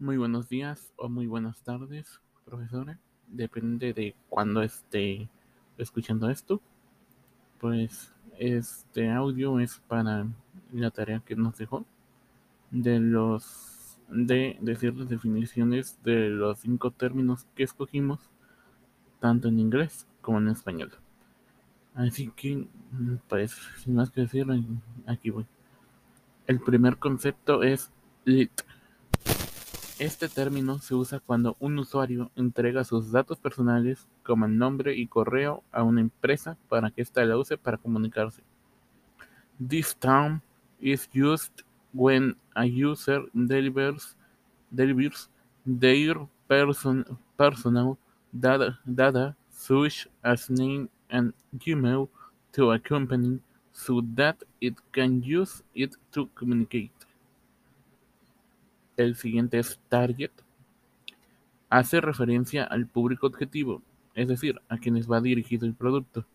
Muy buenos días o muy buenas tardes, profesora. Depende de cuándo esté escuchando esto. Pues este audio es para la tarea que nos dejó de los de decir las definiciones de los cinco términos que escogimos tanto en inglés como en español. Así que, pues, sin más que decir, aquí voy. El primer concepto es lit. Este término se usa cuando un usuario entrega sus datos personales como nombre y correo a una empresa para que ésta la use para comunicarse. This term is used when a user delivers, their person, personal data, data such as name and Gmail to a company so that it can use it to communicate. El siguiente es target. Hace referencia al público objetivo, es decir, a quienes va dirigido el producto.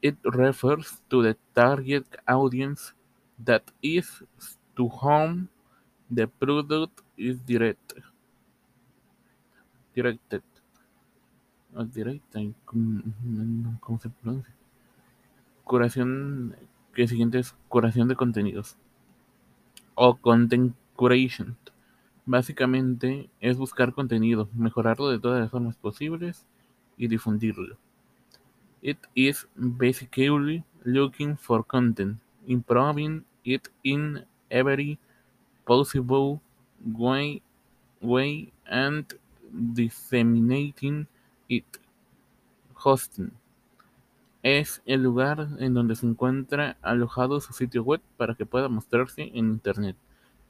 It refers to the target audience that is to whom the product is directed. Directed. Directed. ¿Cómo se pronuncia? Curación. Que siguiente es curación de contenidos. O content curation. Básicamente es buscar contenido, mejorarlo de todas las formas posibles y difundirlo. It is basically looking for content, improving it in every possible way, way and disseminating it. Hosting es el lugar en donde se encuentra alojado su sitio web para que pueda mostrarse en Internet.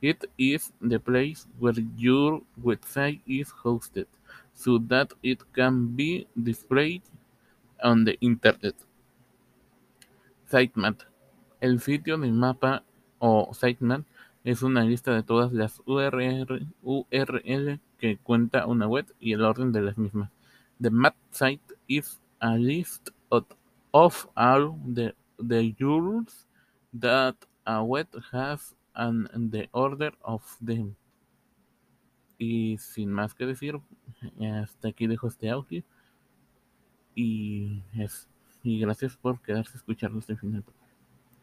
It is the place where your website is hosted, so that it can be displayed on the Internet. Sitemap. El sitio de mapa o sitemap es una lista de todas las URL, que cuenta una web y el orden de las mismas. The map site is a list of, of all the, the URLs that a web has and the order of them. Y sin más que decir, hasta aquí dejo este audio. Y, es, y gracias por quedarse a escucharlo hasta el final.